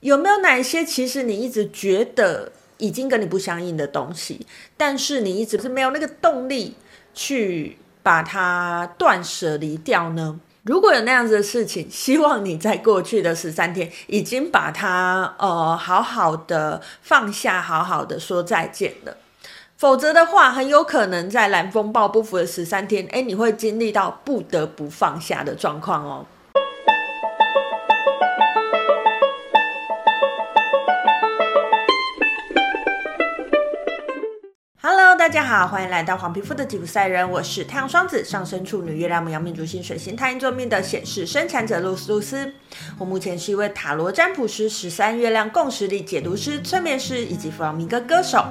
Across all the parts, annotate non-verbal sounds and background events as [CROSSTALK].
有没有哪一些其实你一直觉得已经跟你不相应的东西，但是你一直是没有那个动力去把它断舍离掉呢？如果有那样子的事情，希望你在过去的十三天已经把它呃好好的放下，好好的说再见了。否则的话，很有可能在蓝风暴不服的十三天，诶，你会经历到不得不放下的状况哦。大家好，欢迎来到黄皮肤的吉普赛人，我是太阳双子上升处女月亮牡羊命主星水星太阴坐命的显示生产者露丝露丝。我目前是一位塔罗占卜师、十三月亮共识力解读师、催眠师以及弗朗明哥歌手。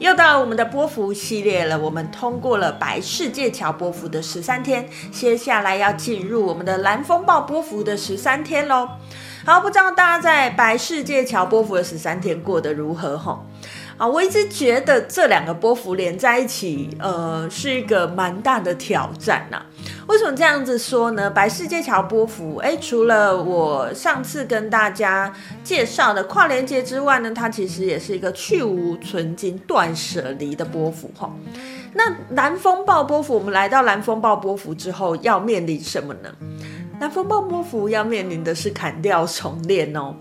又到我们的波符系列了，我们通过了白世界桥波符的十三天，接下来要进入我们的蓝风暴波符的十三天喽。好，不知道大家在白世界桥波符的十三天过得如何？吼。啊，我一直觉得这两个波幅连在一起，呃，是一个蛮大的挑战呐、啊。为什么这样子说呢？白世界桥波幅，哎，除了我上次跟大家介绍的跨连接之外呢，它其实也是一个去无存金、断舍离的波幅哈。那蓝风暴波幅，我们来到蓝风暴波幅之后，要面临什么呢？蓝风暴波幅要面临的是砍掉重练哦。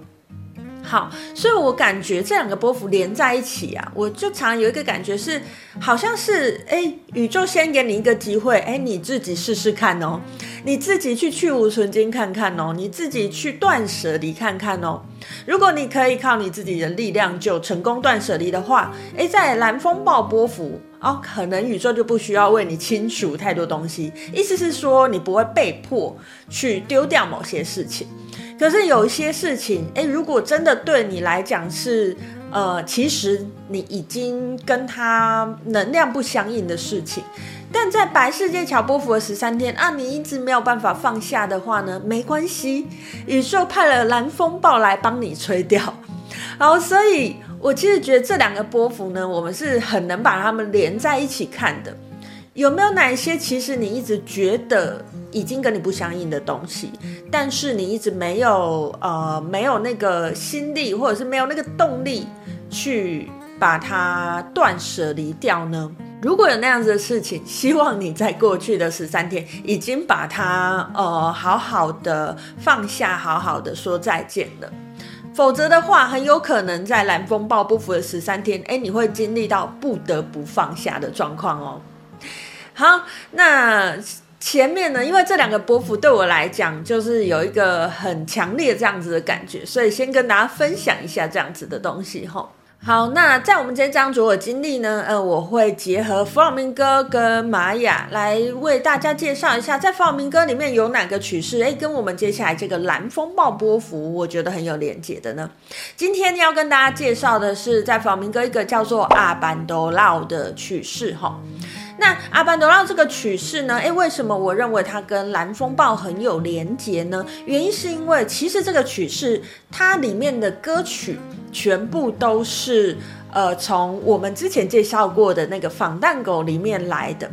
好，所以我感觉这两个波幅连在一起啊，我就常有一个感觉是，好像是哎，宇宙先给你一个机会，哎，你自己试试看哦，你自己去去无存菁看看哦，你自己去断舍离看看哦。如果你可以靠你自己的力量就成功断舍离的话，哎，在蓝风暴波幅哦，可能宇宙就不需要为你清除太多东西，意思是说你不会被迫去丢掉某些事情。可是有一些事情，诶，如果真的对你来讲是，呃，其实你已经跟他能量不相应的事情，但在白世界桥波符的十三天啊，你一直没有办法放下的话呢，没关系，宇宙派了蓝风暴来帮你吹掉。好，所以我其实觉得这两个波幅呢，我们是很能把它们连在一起看的。有没有哪一些其实你一直觉得已经跟你不相应的东西，但是你一直没有呃没有那个心力，或者是没有那个动力去把它断舍离掉呢？如果有那样子的事情，希望你在过去的十三天已经把它呃好好的放下，好好的说再见了。否则的话，很有可能在蓝风暴不服的十三天，诶，你会经历到不得不放下的状况哦。好，那前面呢？因为这两个波幅对我来讲，就是有一个很强烈这样子的感觉，所以先跟大家分享一下这样子的东西哈。好，那在我们这张卓尔金历呢，呃，我会结合弗朗明哥跟玛雅来为大家介绍一下，在弗朗明哥里面有哪个曲式，诶，跟我们接下来这个蓝风暴波符，我觉得很有连结的呢。今天要跟大家介绍的是，在弗朗明哥一个叫做阿班多拉的曲式哈。那阿班德拉这个曲式呢？诶，为什么我认为它跟蓝风暴很有连结呢？原因是因为其实这个曲式它里面的歌曲全部都是呃从我们之前介绍过的那个仿蛋狗里面来的。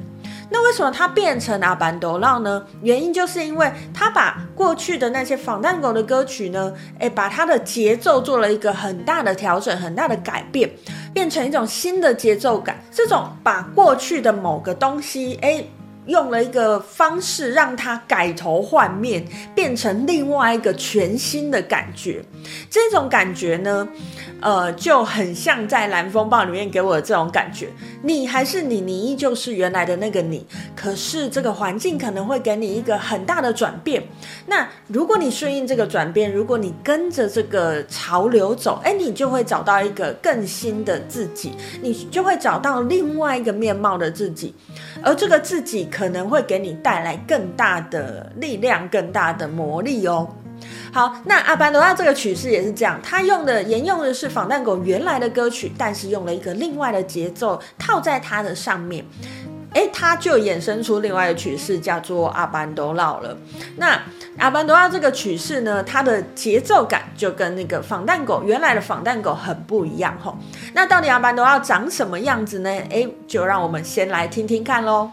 那为什么它变成阿班多浪呢？原因就是因为它把过去的那些仿蛋狗的歌曲呢，诶，把它的节奏做了一个很大的调整，很大的改变。变成一种新的节奏感，这种把过去的某个东西，诶，用了一个方式让他改头换面，变成另外一个全新的感觉。这种感觉呢，呃，就很像在蓝风暴里面给我的这种感觉。你还是你，你依旧是原来的那个你，可是这个环境可能会给你一个很大的转变。那如果你顺应这个转变，如果你跟着这个潮流走，哎，你就会找到一个更新的自己，你就会找到另外一个面貌的自己，而这个自己可能会给你带来更大的力量、更大的魔力哦。好，那阿班多拉这个曲式也是这样，他用的沿用的是仿蛋狗原来的歌曲，但是用了一个另外的节奏套在它的上面，诶，它就衍生出另外的曲式，叫做阿班多拉了。那阿班多拉这个曲式呢，它的节奏感就跟那个仿蛋狗原来的仿蛋狗很不一样吼。那到底阿班多拉长什么样子呢？诶，就让我们先来听听看喽。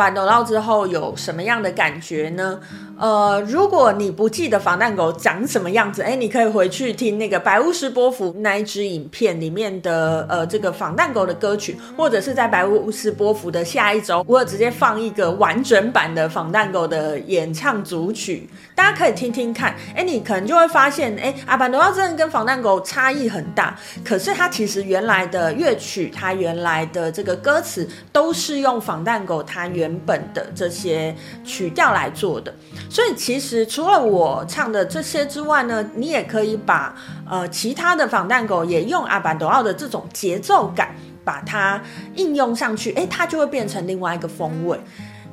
板斗绕之后有什么样的感觉呢？呃，如果你不记得防弹狗长什么样子，哎，你可以回去听那个白巫师波符那一支影片里面的呃这个防弹狗的歌曲，或者是在白巫师波符的下一周，我有直接放一个完整版的防弹狗的演唱组曲，大家可以听听看。哎，你可能就会发现，哎，阿板斗绕真的跟防弹狗差异很大，可是它其实原来的乐曲，它原来的这个歌词都是用防弹狗它原本的这些曲调来做的。所以其实除了我唱的这些之外呢，你也可以把呃其他的防弹狗也用阿板斗奥的这种节奏感把它应用上去，诶，它就会变成另外一个风味。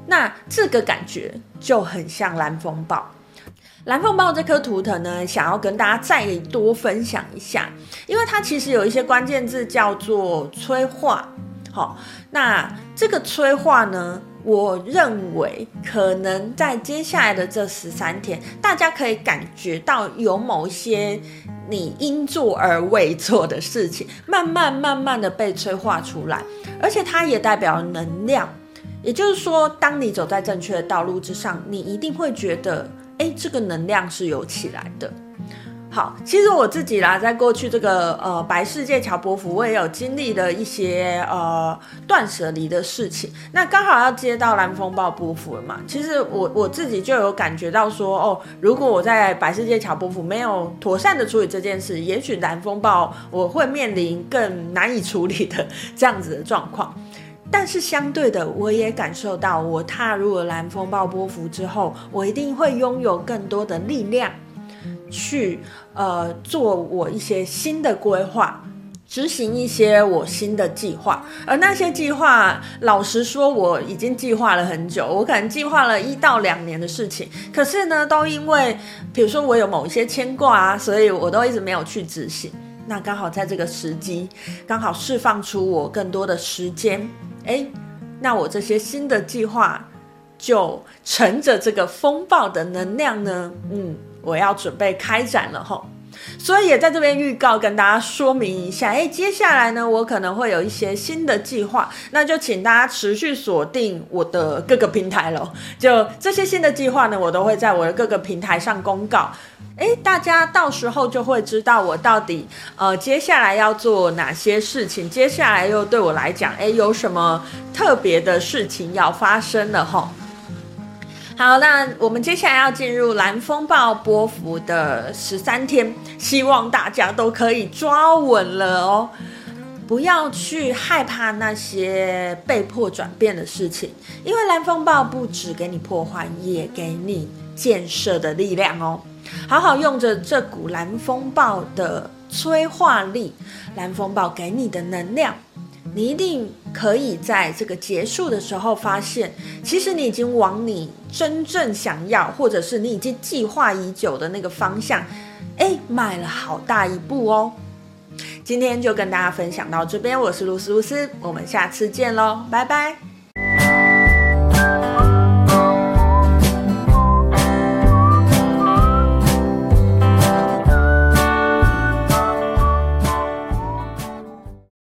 那这个感觉就很像蓝风暴。蓝风暴这颗图腾呢，想要跟大家再多分享一下，因为它其实有一些关键字叫做催化。好，那这个催化呢，我认为可能在接下来的这十三天，大家可以感觉到有某一些你应做而未做的事情，慢慢慢慢的被催化出来，而且它也代表能量。也就是说，当你走在正确的道路之上，你一定会觉得，哎，这个能量是有起来的。好，其实我自己啦，在过去这个呃白世界桥波符，我也有经历的一些呃断舍离的事情。那刚好要接到蓝风暴波幅了嘛，其实我我自己就有感觉到说，哦，如果我在白世界桥波符没有妥善的处理这件事，也许蓝风暴我会面临更难以处理的 [LAUGHS] 这样子的状况。但是相对的，我也感受到，我踏入了蓝风暴波幅之后，我一定会拥有更多的力量。去呃做我一些新的规划，执行一些我新的计划，而那些计划，老实说，我已经计划了很久，我可能计划了一到两年的事情，可是呢，都因为比如说我有某一些牵挂啊，所以我都一直没有去执行。那刚好在这个时机，刚好释放出我更多的时间，诶，那我这些新的计划就乘着这个风暴的能量呢，嗯。我要准备开展了吼，所以也在这边预告跟大家说明一下，诶，接下来呢，我可能会有一些新的计划，那就请大家持续锁定我的各个平台喽。就这些新的计划呢，我都会在我的各个平台上公告，诶，大家到时候就会知道我到底呃接下来要做哪些事情，接下来又对我来讲，诶，有什么特别的事情要发生了吼。好，那我们接下来要进入蓝风暴波幅的十三天，希望大家都可以抓稳了哦，不要去害怕那些被迫转变的事情，因为蓝风暴不止给你破坏，也给你建设的力量哦。好好用着这股蓝风暴的催化力，蓝风暴给你的能量。你一定可以在这个结束的时候发现，其实你已经往你真正想要，或者是你已经计划已久的那个方向，诶，迈了好大一步哦。今天就跟大家分享到这边，我是露丝露丝，我们下次见喽，拜拜。